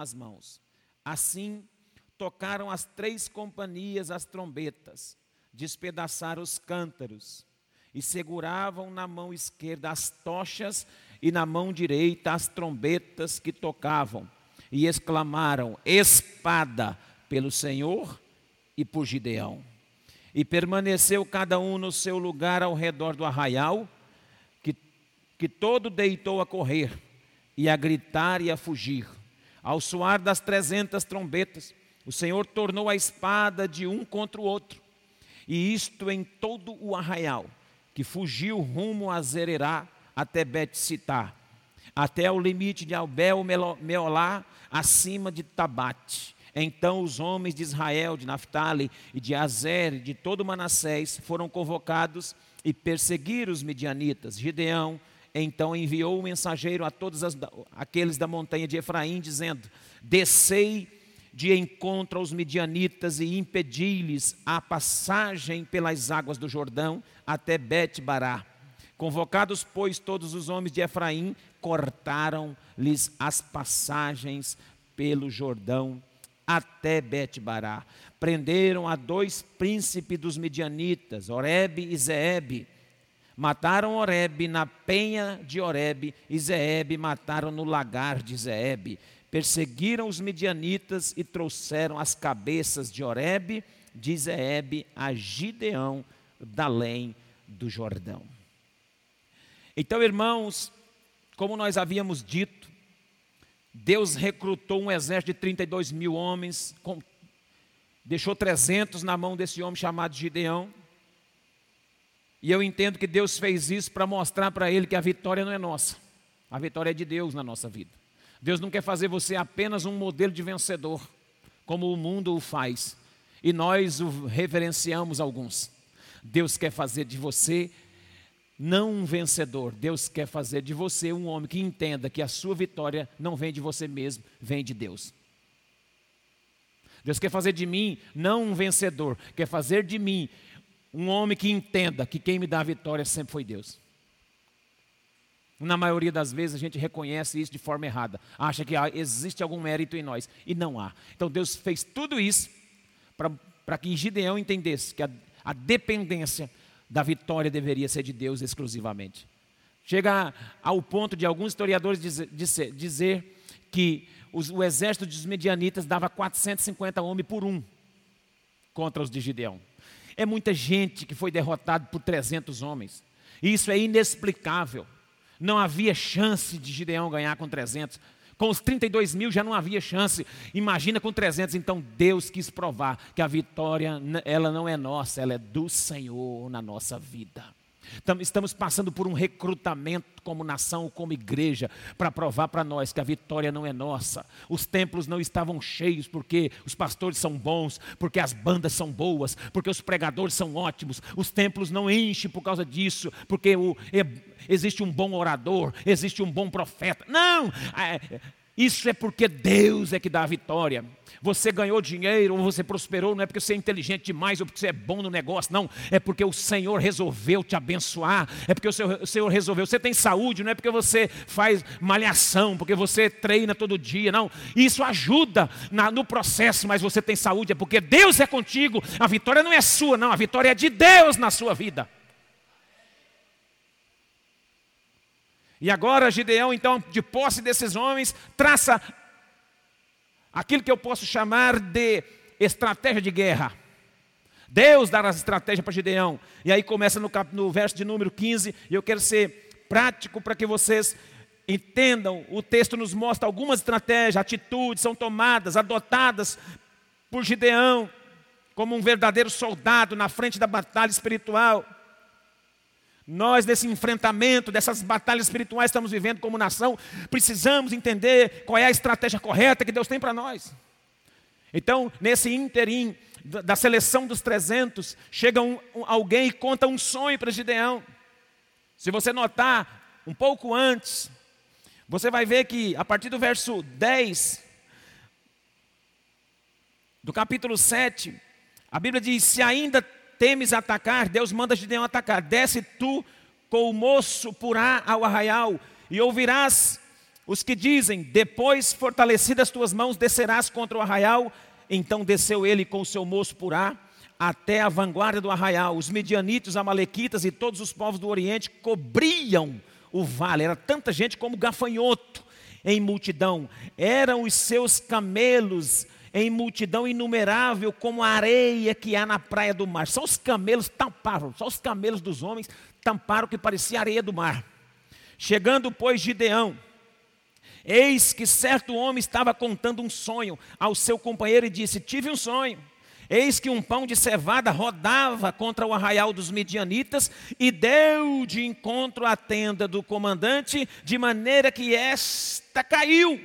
as mãos. Assim, tocaram as três companhias as trombetas, despedaçaram os cântaros, e seguravam na mão esquerda as tochas e na mão direita as trombetas que tocavam, e exclamaram: Espada pelo Senhor e por Gideão. E permaneceu cada um no seu lugar ao redor do arraial, que, que todo deitou a correr, e a gritar e a fugir. Ao soar das trezentas trombetas, o Senhor tornou a espada de um contra o outro, e isto em todo o arraial, que fugiu rumo a Zererá até Bet-Sitá, até o limite de Albel Meolá, acima de Tabate. Então os homens de Israel, de Naphtali e de Azer, de todo Manassés, foram convocados e perseguiram os midianitas. Gideão então enviou um mensageiro a todos as, aqueles da montanha de Efraim, dizendo: Descei de encontro aos midianitas e impedi-lhes a passagem pelas águas do Jordão até Bet-Bará. Convocados, pois, todos os homens de Efraim, cortaram-lhes as passagens pelo Jordão até Bet-Bará. Prenderam a dois príncipes dos midianitas, Oreb e Zeeb. Mataram Oreb na penha de Oreb e Zeeb mataram no lagar de Zeeb. Perseguiram os midianitas e trouxeram as cabeças de Oreb, de Zeeb, a Gideão, da além do Jordão. Então, irmãos, como nós havíamos dito, Deus recrutou um exército de 32 mil homens, com, deixou 300 na mão desse homem chamado Gideão. E eu entendo que Deus fez isso para mostrar para ele que a vitória não é nossa, a vitória é de Deus na nossa vida. Deus não quer fazer você apenas um modelo de vencedor, como o mundo o faz, e nós o reverenciamos alguns. Deus quer fazer de você não um vencedor. Deus quer fazer de você um homem que entenda que a sua vitória não vem de você mesmo, vem de Deus. Deus quer fazer de mim não um vencedor, quer fazer de mim um homem que entenda que quem me dá a vitória sempre foi Deus. Na maioria das vezes a gente reconhece isso de forma errada, acha que existe algum mérito em nós, e não há. Então Deus fez tudo isso para que Gideão entendesse que a, a dependência da vitória deveria ser de Deus exclusivamente. Chega ao ponto de alguns historiadores dizer, dizer que os, o exército dos medianitas dava 450 homens por um contra os de Gideão. É muita gente que foi derrotada por 300 homens. E isso é inexplicável. Não havia chance de Gideão ganhar com 300. Com os 32 mil já não havia chance. Imagina com 300. Então Deus quis provar que a vitória, ela não é nossa, ela é do Senhor na nossa vida. Estamos passando por um recrutamento como nação, como igreja, para provar para nós que a vitória não é nossa. Os templos não estavam cheios porque os pastores são bons, porque as bandas são boas, porque os pregadores são ótimos. Os templos não enchem por causa disso, porque o, existe um bom orador, existe um bom profeta. Não! Isso é porque Deus é que dá a vitória. Você ganhou dinheiro ou você prosperou, não é porque você é inteligente demais ou porque você é bom no negócio, não. É porque o Senhor resolveu te abençoar. É porque o Senhor, o Senhor resolveu. Você tem saúde, não é porque você faz malhação, porque você treina todo dia, não. Isso ajuda na, no processo, mas você tem saúde, é porque Deus é contigo. A vitória não é sua, não. A vitória é de Deus na sua vida. E agora Gideão, então, de posse desses homens, traça aquilo que eu posso chamar de estratégia de guerra. Deus dá as estratégias para Gideão. E aí começa no, cap, no verso de número 15, e eu quero ser prático para que vocês entendam. O texto nos mostra algumas estratégias, atitudes são tomadas, adotadas por Gideão, como um verdadeiro soldado na frente da batalha espiritual. Nós, nesse enfrentamento, dessas batalhas espirituais que estamos vivendo como nação, precisamos entender qual é a estratégia correta que Deus tem para nós. Então, nesse interim da seleção dos 300, chega um, um, alguém e conta um sonho para Gideão. Se você notar, um pouco antes, você vai ver que a partir do verso 10, do capítulo 7, a Bíblia diz: Se ainda temes atacar, Deus manda Gideão atacar. Desce tu com o moço purá ao arraial, e ouvirás os que dizem: Depois, fortalecidas tuas mãos, descerás contra o arraial. Então desceu ele com o seu moço Purá até a vanguarda do arraial. Os medianitos, amalequitas e todos os povos do Oriente cobriam o vale. Era tanta gente como gafanhoto em multidão. Eram os seus camelos em multidão inumerável, como a areia que há na praia do mar. Só os camelos tamparam, só os camelos dos homens tamparam que parecia areia do mar. Chegando, pois, Gideão, eis que certo homem estava contando um sonho ao seu companheiro e disse: Tive um sonho. Eis que um pão de cevada rodava contra o arraial dos midianitas e deu de encontro à tenda do comandante, de maneira que esta caiu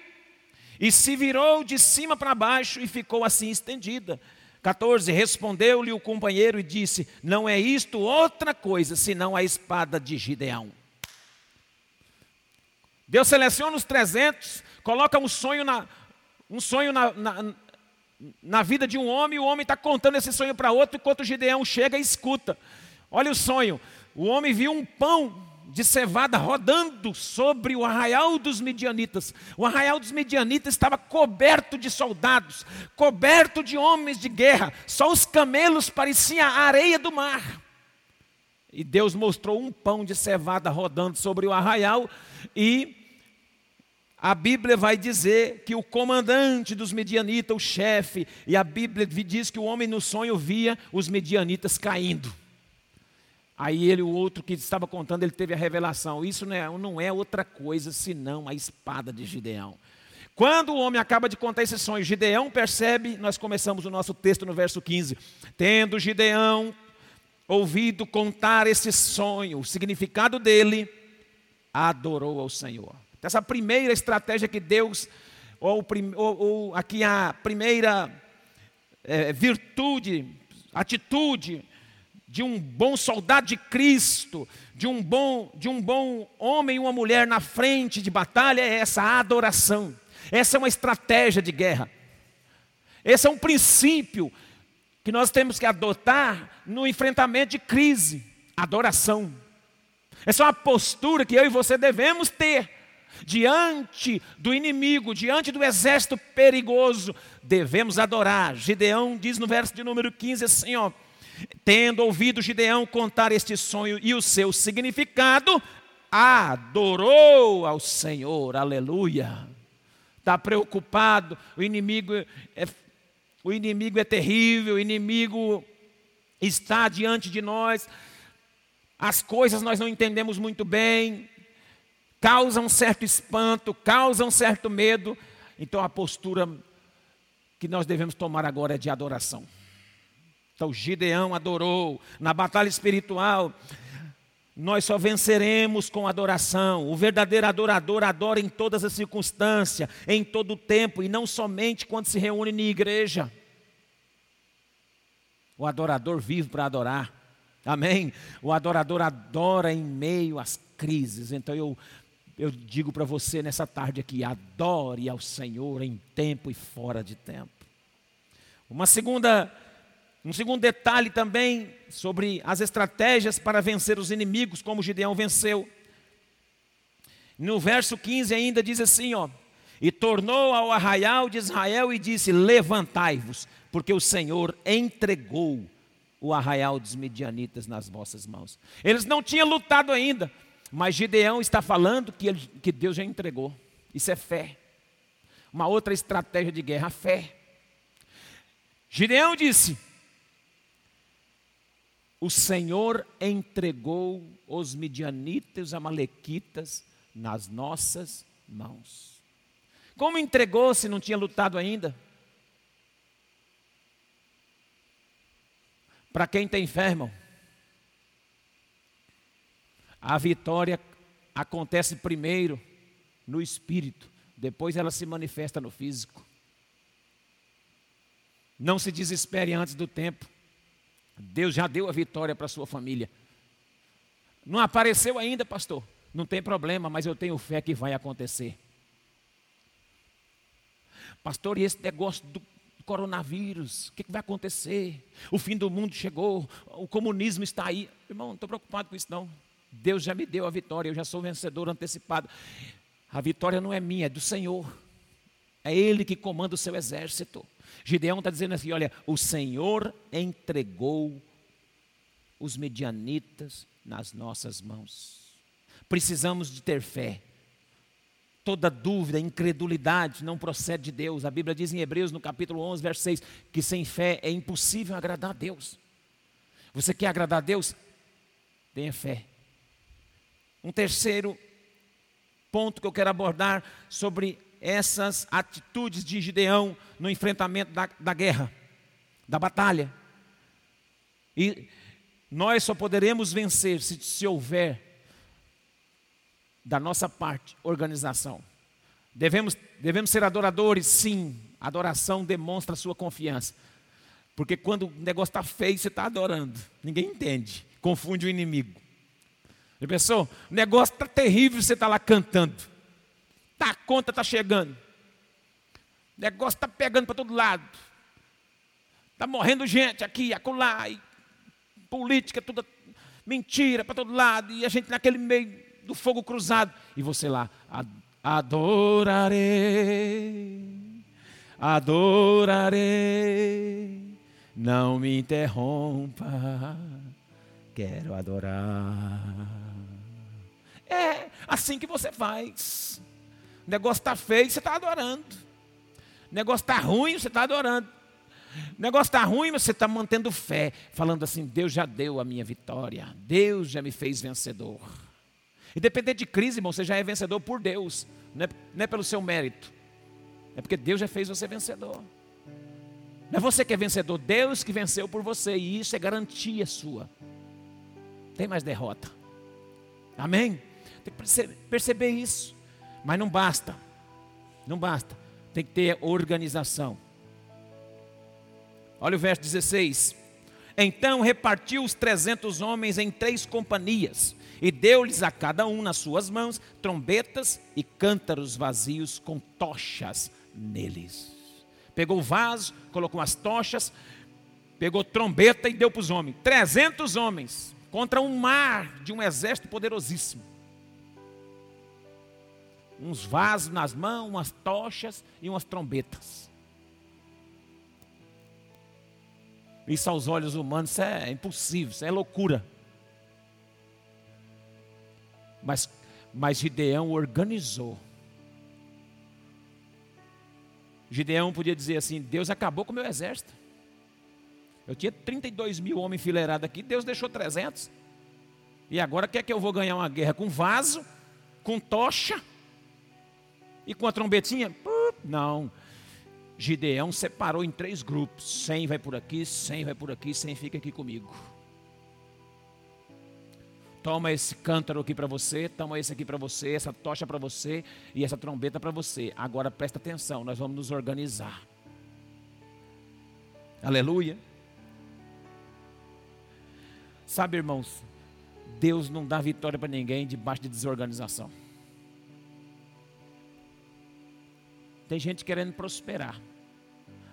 e se virou de cima para baixo e ficou assim estendida. 14. Respondeu-lhe o companheiro e disse: Não é isto outra coisa senão a espada de Gideão. Deus seleciona os 300, coloca um sonho na, um sonho na, na, na vida de um homem, e o homem está contando esse sonho para outro, enquanto Gideão chega e escuta. Olha o sonho: o homem viu um pão de cevada rodando sobre o arraial dos midianitas. O arraial dos midianitas estava coberto de soldados, coberto de homens de guerra. Só os camelos pareciam a areia do mar. E Deus mostrou um pão de cevada rodando sobre o arraial e a Bíblia vai dizer que o comandante dos medianitas, o chefe, e a Bíblia diz que o homem no sonho via os medianitas caindo. Aí ele, o outro que estava contando, ele teve a revelação. Isso não é, não é outra coisa senão a espada de Gideão. Quando o homem acaba de contar esse sonho, Gideão percebe, nós começamos o nosso texto no verso 15. Tendo Gideão ouvido contar esse sonho, o significado dele, adorou ao Senhor. Essa primeira estratégia que Deus, ou, ou, ou aqui a primeira é, virtude, atitude de um bom soldado de Cristo, de um bom, de um bom homem e uma mulher na frente de batalha, é essa adoração. Essa é uma estratégia de guerra. Esse é um princípio que nós temos que adotar no enfrentamento de crise, adoração. Essa é uma postura que eu e você devemos ter diante do inimigo, diante do exército perigoso, devemos adorar. Gideão diz no verso de número 15 assim, ó: Tendo ouvido Gideão contar este sonho e o seu significado, adorou ao Senhor. Aleluia. Está preocupado, o inimigo é, o inimigo é terrível, o inimigo está diante de nós. As coisas nós não entendemos muito bem, causa um certo espanto, causa um certo medo. Então a postura que nós devemos tomar agora é de adoração. Então Gideão adorou na batalha espiritual. Nós só venceremos com adoração. O verdadeiro adorador adora em todas as circunstâncias, em todo o tempo, e não somente quando se reúne na igreja. O adorador vive para adorar. Amém? O adorador adora em meio às crises. Então eu eu digo para você nessa tarde aqui: adore ao Senhor em tempo e fora de tempo. Uma segunda, um segundo detalhe também sobre as estratégias para vencer os inimigos, como Gideão venceu. No verso 15 ainda diz assim, ó: "E tornou ao arraial de Israel e disse: Levantai-vos, porque o Senhor entregou o arraial dos medianitas nas vossas mãos." Eles não tinham lutado ainda, mas Gideão está falando que, ele, que Deus já entregou. Isso é fé. Uma outra estratégia de guerra, a fé. Gideão disse: O Senhor entregou os midianitas os amalequitas nas nossas mãos. Como entregou se não tinha lutado ainda? Para quem tem fé, irmão, a vitória acontece primeiro no espírito, depois ela se manifesta no físico. Não se desespere antes do tempo. Deus já deu a vitória para a sua família. Não apareceu ainda, pastor? Não tem problema, mas eu tenho fé que vai acontecer. Pastor, e esse negócio do coronavírus, o que vai acontecer? O fim do mundo chegou, o comunismo está aí. Irmão, não estou preocupado com isso não. Deus já me deu a vitória, eu já sou vencedor antecipado. A vitória não é minha, é do Senhor. É Ele que comanda o seu exército. Gideão está dizendo assim: olha, o Senhor entregou os medianitas nas nossas mãos. Precisamos de ter fé. Toda dúvida, incredulidade não procede de Deus. A Bíblia diz em Hebreus, no capítulo 11, verso 6, que sem fé é impossível agradar a Deus. Você quer agradar a Deus? Tenha fé. Um terceiro ponto que eu quero abordar sobre essas atitudes de Gideão no enfrentamento da, da guerra, da batalha. E nós só poderemos vencer se, se houver da nossa parte, organização. Devemos, devemos ser adoradores, sim. Adoração demonstra sua confiança. Porque quando o negócio está feio, você está adorando. Ninguém entende. Confunde o inimigo. Já pensou? O negócio está terrível, você está lá cantando. Tá, a conta está chegando. O negócio está pegando para todo lado. Está morrendo gente aqui, acolá. E política, tudo mentira para todo lado. E a gente naquele meio do fogo cruzado. E você lá, adorarei, adorarei, não me interrompa, quero adorar. É assim que você faz. O negócio está feio, você está adorando. O negócio está ruim, você está adorando. O negócio está ruim, mas você está mantendo fé, falando assim: Deus já deu a minha vitória, Deus já me fez vencedor. Independente de crise, irmão, você já é vencedor por Deus, não é, não é pelo seu mérito, é porque Deus já fez você vencedor. Não é você que é vencedor, Deus que venceu por você, e isso é garantia sua. Tem mais derrota. Amém? Tem que perceber isso. Mas não basta. Não basta. Tem que ter organização. Olha o verso 16. Então repartiu os trezentos homens em três companhias e deu-lhes a cada um nas suas mãos trombetas e cântaros vazios com tochas neles. Pegou o vaso, colocou as tochas, pegou trombeta e deu para os homens. Trezentos homens contra um mar de um exército poderosíssimo. Uns vasos nas mãos, umas tochas e umas trombetas. Isso aos olhos humanos é impossível, isso é loucura. Mas, mas Gideão organizou. Gideão podia dizer assim: Deus acabou com o meu exército. Eu tinha 32 mil homens enfileirados aqui, Deus deixou 300. E agora quer que eu vou ganhar uma guerra com vaso, com tocha e com a trombetinha? Não. Gideão separou em três grupos: 100 vai por aqui, 100 vai por aqui, 100 fica aqui comigo. Toma esse cântaro aqui para você, toma esse aqui para você, essa tocha para você e essa trombeta para você. Agora presta atenção, nós vamos nos organizar. Aleluia. Sabe, irmãos, Deus não dá vitória para ninguém debaixo de desorganização. Tem gente querendo prosperar.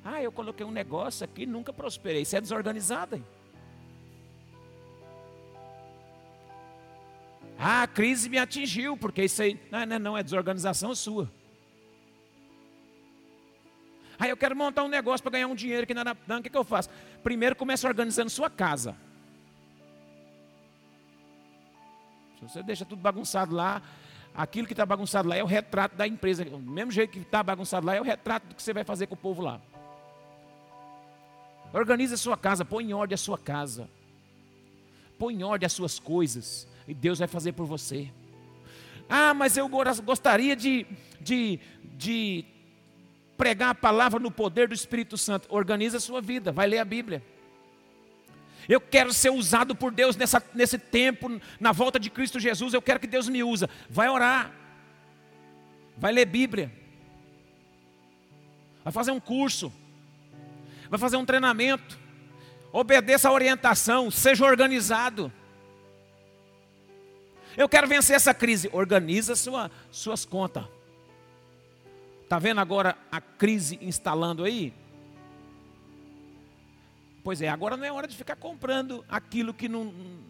Ah, eu coloquei um negócio aqui, nunca prosperei. Isso é desorganizado, hein? Ah, a crise me atingiu, porque isso aí não, não, não é desorganização sua. Ah, eu quero montar um negócio para ganhar um dinheiro que não, não, o que, que eu faço? Primeiro começa organizando sua casa. Se você deixa tudo bagunçado lá, aquilo que está bagunçado lá é o retrato da empresa. Do mesmo jeito que está bagunçado lá é o retrato do que você vai fazer com o povo lá. Organize a sua casa, põe em ordem a sua casa. Põe em ordem as suas coisas. E Deus vai fazer por você. Ah, mas eu gostaria de, de, de pregar a palavra no poder do Espírito Santo. Organiza a sua vida, vai ler a Bíblia. Eu quero ser usado por Deus nessa, nesse tempo, na volta de Cristo Jesus. Eu quero que Deus me use. Vai orar, vai ler Bíblia, vai fazer um curso, vai fazer um treinamento. Obedeça a orientação, seja organizado. Eu quero vencer essa crise. Organiza sua, suas contas. Está vendo agora a crise instalando aí? Pois é, agora não é hora de ficar comprando aquilo que não,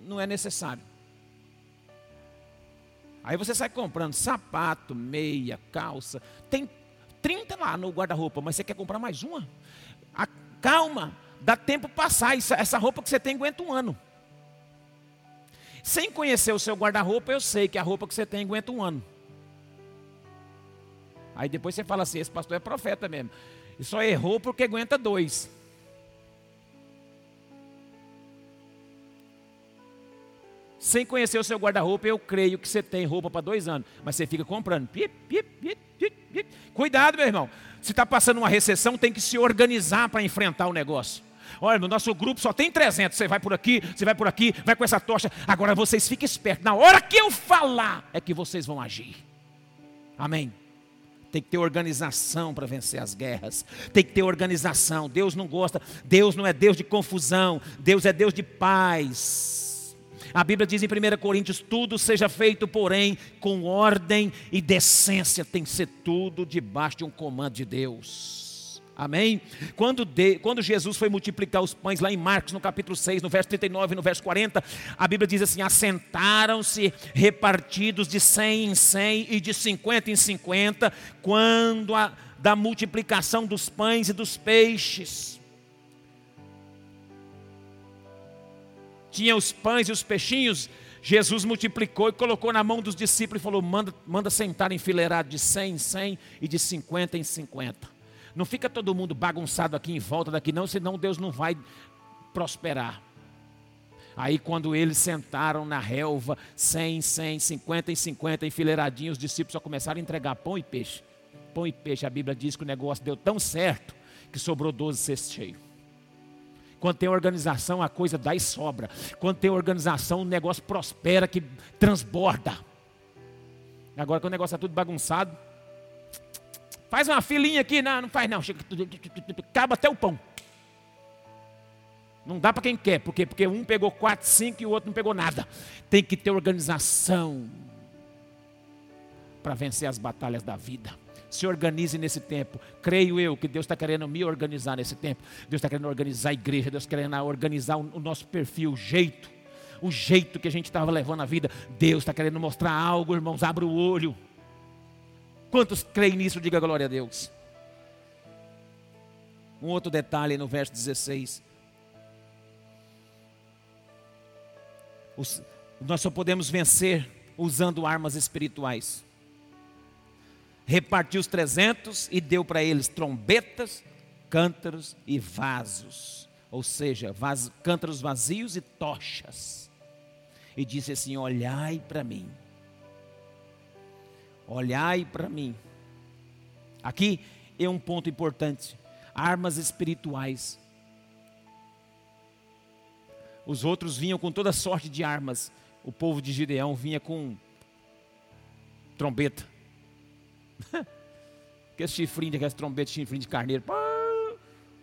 não é necessário. Aí você sai comprando sapato, meia, calça. Tem 30 lá no guarda-roupa, mas você quer comprar mais uma? A, calma, dá tempo passar. Essa, essa roupa que você tem aguenta um ano. Sem conhecer o seu guarda-roupa, eu sei que a roupa que você tem aguenta um ano. Aí depois você fala assim: esse pastor é profeta mesmo. E só errou porque aguenta dois. Sem conhecer o seu guarda-roupa, eu creio que você tem roupa para dois anos. Mas você fica comprando. Cuidado, meu irmão. Se está passando uma recessão, tem que se organizar para enfrentar o negócio. Olha, no nosso grupo só tem 300. Você vai por aqui, você vai por aqui, vai com essa tocha. Agora vocês fiquem espertos. Na hora que eu falar, é que vocês vão agir. Amém. Tem que ter organização para vencer as guerras. Tem que ter organização. Deus não gosta. Deus não é Deus de confusão. Deus é Deus de paz. A Bíblia diz em 1 Coríntios: tudo seja feito, porém, com ordem e decência, tem que ser tudo debaixo de um comando de Deus. Amém? Quando, de, quando Jesus foi multiplicar os pães lá em Marcos, no capítulo 6, no verso 39 e no verso 40, a Bíblia diz assim: assentaram-se repartidos de 100 em 100 e de 50 em 50, quando a, da multiplicação dos pães e dos peixes. Tinha os pães e os peixinhos, Jesus multiplicou e colocou na mão dos discípulos e falou: manda, manda sentar enfileirado de 100 em 100 e de 50 em 50. Não fica todo mundo bagunçado aqui em volta daqui, não, senão Deus não vai prosperar. Aí, quando eles sentaram na relva, 100, 100, 50 e 50, enfileiradinhos, os discípulos só começaram a entregar pão e peixe. Pão e peixe, a Bíblia diz que o negócio deu tão certo que sobrou 12 cestos cheios. Quando tem organização, a coisa dá e sobra. Quando tem organização, o negócio prospera, que transborda. Agora, quando o negócio está tudo bagunçado, faz uma filinha aqui, não, não faz não, chega, acaba até o pão. Não dá para quem quer, porque, porque um pegou quatro, cinco e o outro não pegou nada. Tem que ter organização para vencer as batalhas da vida se organize nesse tempo. Creio eu que Deus está querendo me organizar nesse tempo. Deus está querendo organizar a igreja, Deus está querendo organizar o nosso perfil, o jeito, o jeito que a gente estava levando a vida. Deus está querendo mostrar algo, irmãos, abra o olho. Quantos creem nisso? Diga glória a Deus. Um outro detalhe no verso 16. Os, nós só podemos vencer usando armas espirituais repartiu os trezentos e deu para eles trombetas, cântaros e vasos, ou seja, vaso, cântaros vazios e tochas. E disse assim: Olhai para mim, olhai para mim. Aqui é um ponto importante: armas espirituais. Os outros vinham com toda sorte de armas. O povo de Gideão vinha com trombeta, Aqueles chifrinhos, aqueles trombetes, chifrinho de carneiro.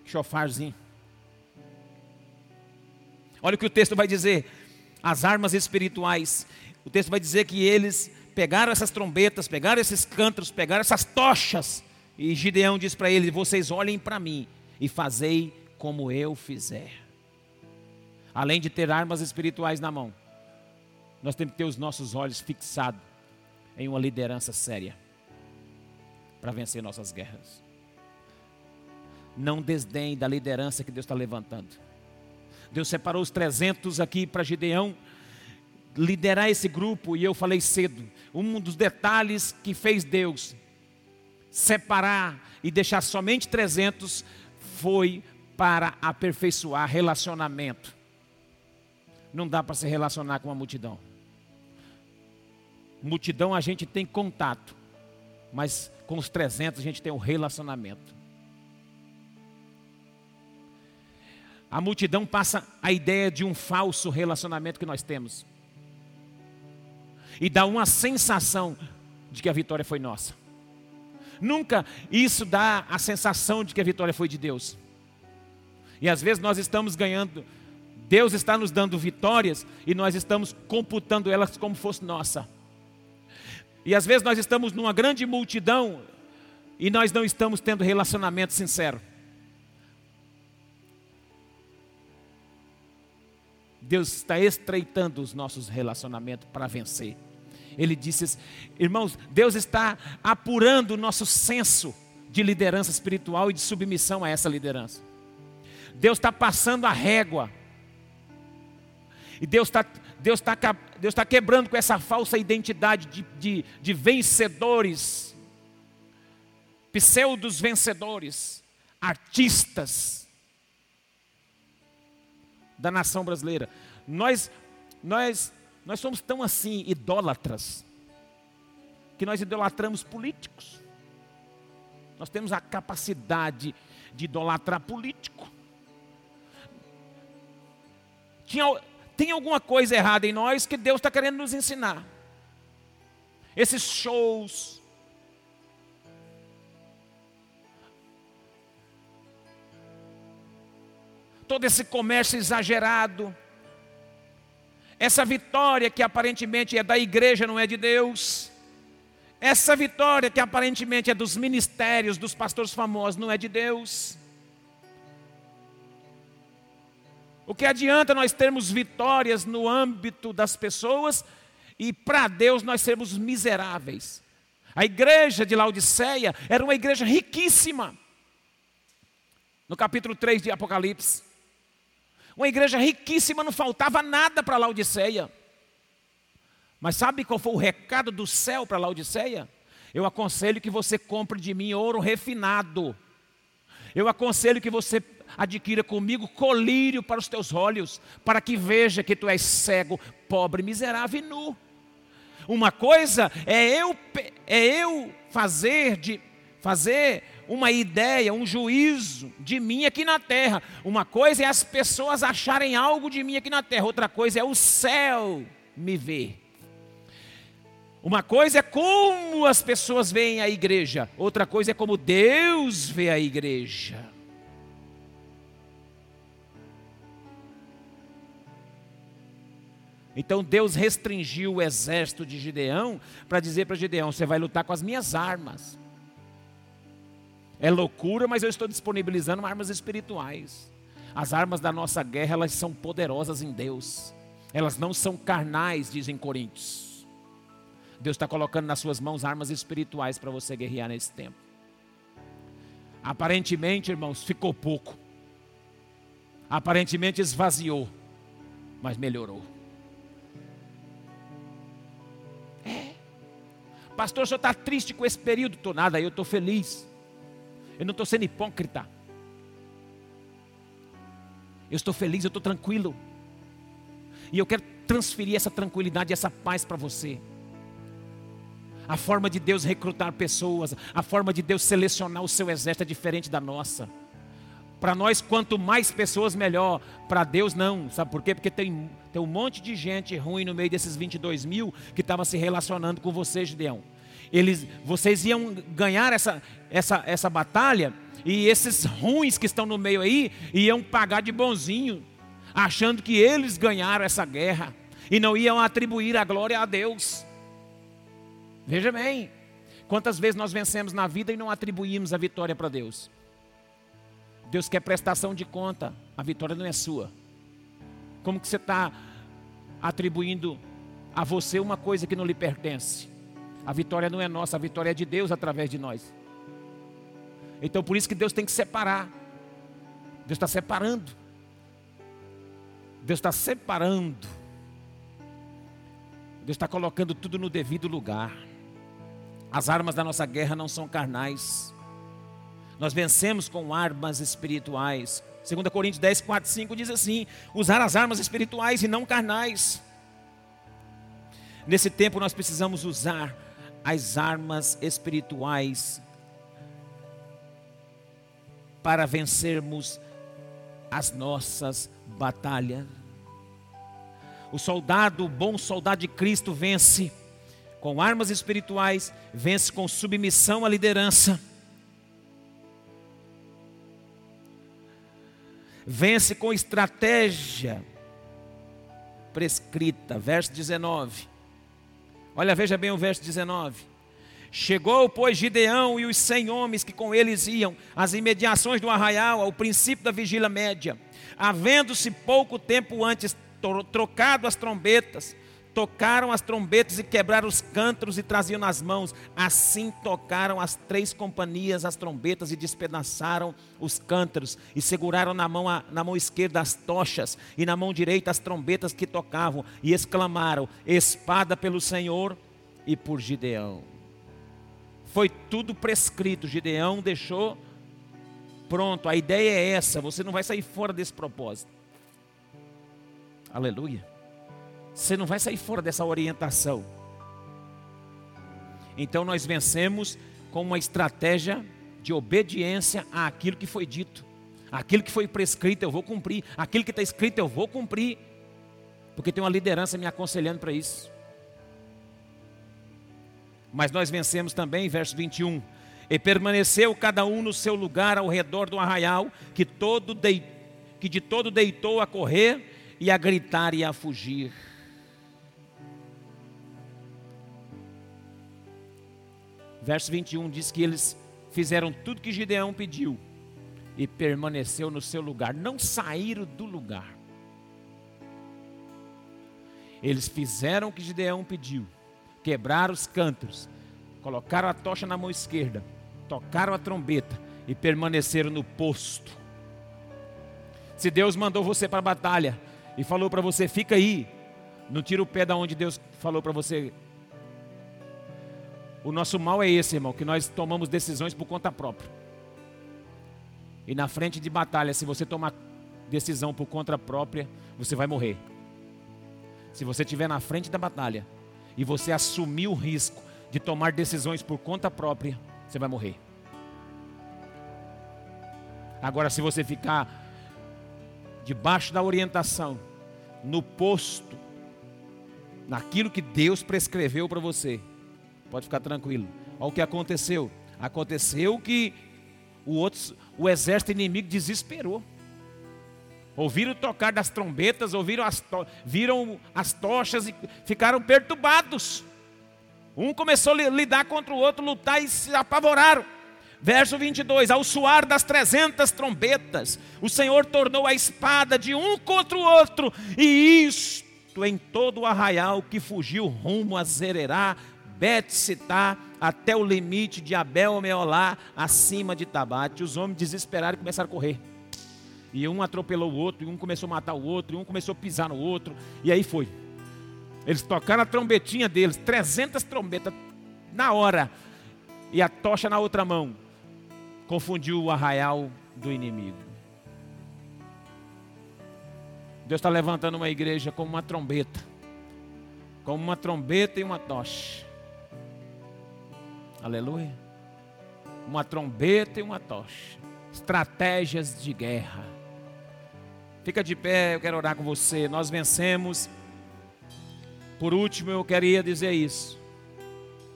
Chofarzinho. Olha o que o texto vai dizer. As armas espirituais. O texto vai dizer que eles pegaram essas trombetas, pegaram esses cântaros, pegaram essas tochas. E Gideão diz para eles: Vocês olhem para mim e fazei como eu fizer. Além de ter armas espirituais na mão, nós temos que ter os nossos olhos fixados em uma liderança séria para vencer nossas guerras. Não desdenhe da liderança que Deus está levantando. Deus separou os 300 aqui para Gideão liderar esse grupo, e eu falei cedo, um dos detalhes que fez Deus separar e deixar somente 300 foi para aperfeiçoar relacionamento. Não dá para se relacionar com uma multidão. Multidão a gente tem contato, mas com os 300 a gente tem um relacionamento. A multidão passa a ideia de um falso relacionamento que nós temos. E dá uma sensação de que a vitória foi nossa. Nunca isso dá a sensação de que a vitória foi de Deus. E às vezes nós estamos ganhando, Deus está nos dando vitórias e nós estamos computando elas como fosse nossa. E às vezes nós estamos numa grande multidão e nós não estamos tendo relacionamento sincero. Deus está estreitando os nossos relacionamentos para vencer. Ele disse: Irmãos, Deus está apurando o nosso senso de liderança espiritual e de submissão a essa liderança. Deus está passando a régua. E Deus está Deus tá, Deus tá quebrando com essa falsa identidade de, de, de vencedores, pseudos vencedores, artistas da nação brasileira. Nós, nós, nós somos tão assim idólatras que nós idolatramos políticos. Nós temos a capacidade de idolatrar político. Tinha, tem alguma coisa errada em nós que Deus está querendo nos ensinar. Esses shows, todo esse comércio exagerado, essa vitória que aparentemente é da igreja, não é de Deus. Essa vitória que aparentemente é dos ministérios, dos pastores famosos, não é de Deus. O que adianta nós termos vitórias no âmbito das pessoas e para Deus nós sermos miseráveis? A igreja de Laodiceia era uma igreja riquíssima. No capítulo 3 de Apocalipse. Uma igreja riquíssima, não faltava nada para Laodiceia. Mas sabe qual foi o recado do céu para Laodiceia? Eu aconselho que você compre de mim ouro refinado. Eu aconselho que você adquira comigo colírio para os teus olhos, para que veja que tu és cego, pobre, miserável e nu. Uma coisa é eu, é eu fazer de fazer uma ideia, um juízo de mim aqui na terra. Uma coisa é as pessoas acharem algo de mim aqui na terra, outra coisa é o céu me ver. Uma coisa é como as pessoas veem a igreja, outra coisa é como Deus vê a igreja. Então Deus restringiu o exército de Gideão para dizer para Gideão: você vai lutar com as minhas armas. É loucura, mas eu estou disponibilizando armas espirituais. As armas da nossa guerra, elas são poderosas em Deus. Elas não são carnais, dizem Coríntios. Deus está colocando nas suas mãos armas espirituais para você guerrear nesse tempo. Aparentemente, irmãos, ficou pouco. Aparentemente esvaziou, mas melhorou. Pastor, o senhor está triste com esse período? Estou nada, eu estou feliz. Eu não estou sendo hipócrita. Eu estou feliz, eu estou tranquilo. E eu quero transferir essa tranquilidade, essa paz para você a forma de Deus recrutar pessoas, a forma de Deus selecionar o seu exército é diferente da nossa. Para nós, quanto mais pessoas, melhor. Para Deus, não. Sabe por quê? Porque tem, tem um monte de gente ruim no meio desses 22 mil que estava se relacionando com você, Gideão. Eles, vocês iam ganhar essa, essa, essa batalha e esses ruins que estão no meio aí iam pagar de bonzinho, achando que eles ganharam essa guerra e não iam atribuir a glória a Deus. Veja bem, quantas vezes nós vencemos na vida e não atribuímos a vitória para Deus. Deus quer prestação de conta, a vitória não é sua. Como que você está atribuindo a você uma coisa que não lhe pertence? A vitória não é nossa, a vitória é de Deus através de nós. Então por isso que Deus tem que separar. Deus está separando. Deus está separando. Deus está colocando tudo no devido lugar. As armas da nossa guerra não são carnais. Nós vencemos com armas espirituais. 2 Coríntios 10, 4, 5 diz assim: usar as armas espirituais e não carnais. Nesse tempo nós precisamos usar as armas espirituais para vencermos as nossas batalhas. O soldado, o bom soldado de Cristo vence com armas espirituais, vence com submissão à liderança. Vence com estratégia prescrita. Verso 19. Olha, veja bem o verso 19. Chegou, pois, Gideão e os cem homens que com eles iam às imediações do arraial, ao princípio da vigília média, havendo-se pouco tempo antes trocado as trombetas, tocaram as trombetas e quebraram os cântaros e traziam nas mãos. Assim tocaram as três companhias as trombetas e despedaçaram os cântaros e seguraram na mão, a, na mão esquerda as tochas e na mão direita as trombetas que tocavam e exclamaram: Espada pelo Senhor e por Gideão. Foi tudo prescrito. Gideão deixou pronto. A ideia é essa. Você não vai sair fora desse propósito. Aleluia. Você não vai sair fora dessa orientação. Então nós vencemos com uma estratégia de obediência àquilo que foi dito. Aquilo que foi prescrito eu vou cumprir. Aquilo que está escrito eu vou cumprir. Porque tem uma liderança me aconselhando para isso. Mas nós vencemos também, verso 21. E permaneceu cada um no seu lugar ao redor do arraial, que, todo de, que de todo deitou a correr e a gritar e a fugir. Verso 21 diz que eles fizeram tudo que Gideão pediu e permaneceu no seu lugar, não saíram do lugar. Eles fizeram o que Gideão pediu, quebraram os cântaros, colocaram a tocha na mão esquerda, tocaram a trombeta e permaneceram no posto. Se Deus mandou você para a batalha e falou para você, fica aí, não tira o pé da onde Deus falou para você o nosso mal é esse, irmão, que nós tomamos decisões por conta própria. E na frente de batalha, se você tomar decisão por conta própria, você vai morrer. Se você estiver na frente da batalha e você assumir o risco de tomar decisões por conta própria, você vai morrer. Agora, se você ficar debaixo da orientação, no posto, naquilo que Deus prescreveu para você, Pode ficar tranquilo. Olha o que aconteceu. Aconteceu que o, outro, o exército inimigo desesperou. Ouviram tocar das trombetas, ouviram as, viram as tochas e ficaram perturbados. Um começou a lidar contra o outro, lutar e se apavoraram. Verso 22: Ao soar das trezentas trombetas, o Senhor tornou a espada de um contra o outro, e isto em todo o arraial que fugiu rumo a Zererá, Bet-Sitá, até o limite de Abel Meolá, acima de Tabate. Os homens desesperaram e começaram a correr. E um atropelou o outro, e um começou a matar o outro, e um começou a pisar no outro, e aí foi. Eles tocaram a trombetinha deles, 300 trombetas na hora, e a tocha na outra mão. Confundiu o arraial do inimigo. Deus está levantando uma igreja como uma trombeta, como uma trombeta e uma tocha. Aleluia. Uma trombeta e uma tocha. Estratégias de guerra. Fica de pé, eu quero orar com você. Nós vencemos. Por último, eu queria dizer isso.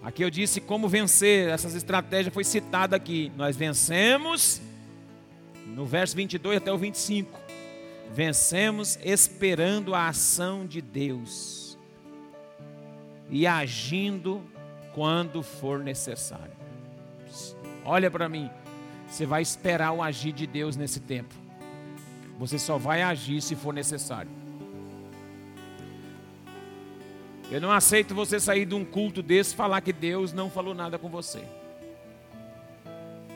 Aqui eu disse como vencer, essas estratégias foi citada aqui. Nós vencemos no verso 22 até o 25. Vencemos esperando a ação de Deus e agindo quando for necessário. Olha para mim, você vai esperar o agir de Deus nesse tempo. Você só vai agir se for necessário. Eu não aceito você sair de um culto desse e falar que Deus não falou nada com você.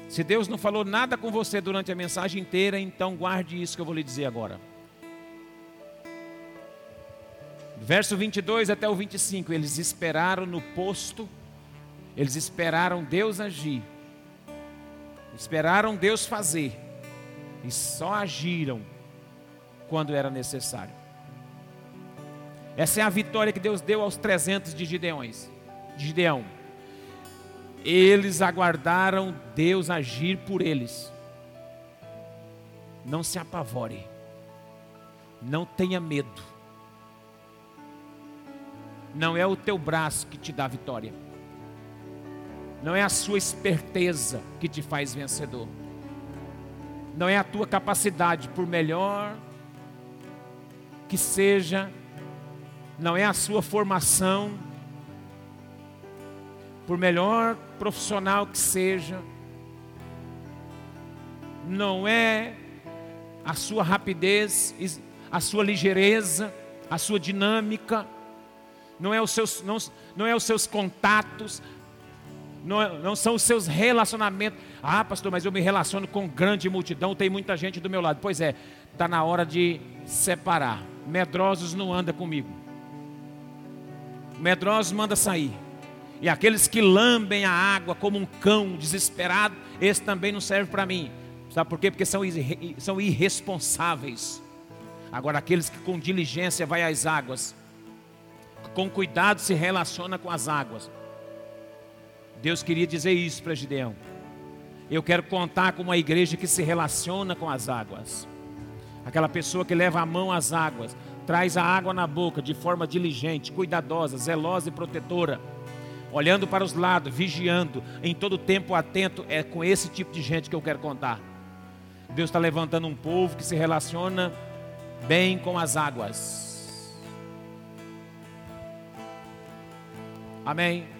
Se Deus não falou nada com você durante a mensagem inteira, então guarde isso que eu vou lhe dizer agora. Verso 22 até o 25, eles esperaram no posto eles esperaram Deus agir, esperaram Deus fazer, e só agiram quando era necessário. Essa é a vitória que Deus deu aos 300 de Gideões, de Gideão. Eles aguardaram Deus agir por eles. Não se apavore. Não tenha medo. Não é o teu braço que te dá vitória. Não é a sua esperteza que te faz vencedor. Não é a tua capacidade, por melhor que seja, não é a sua formação, por melhor profissional que seja, não é a sua rapidez, a sua ligeireza, a sua dinâmica, não é os seus, não, não é os seus contatos, não, não, são os seus relacionamentos. Ah, pastor, mas eu me relaciono com grande multidão, tem muita gente do meu lado. Pois é, está na hora de separar. Medrosos não anda comigo. Medrosos manda sair. E aqueles que lambem a água como um cão desesperado, esse também não serve para mim. Sabe por quê? Porque são, são irresponsáveis. Agora, aqueles que com diligência vai às águas, com cuidado se relaciona com as águas. Deus queria dizer isso para Gideão. Eu quero contar com uma igreja que se relaciona com as águas. Aquela pessoa que leva a mão às águas, traz a água na boca de forma diligente, cuidadosa, zelosa e protetora, olhando para os lados, vigiando, em todo tempo atento. É com esse tipo de gente que eu quero contar. Deus está levantando um povo que se relaciona bem com as águas. Amém.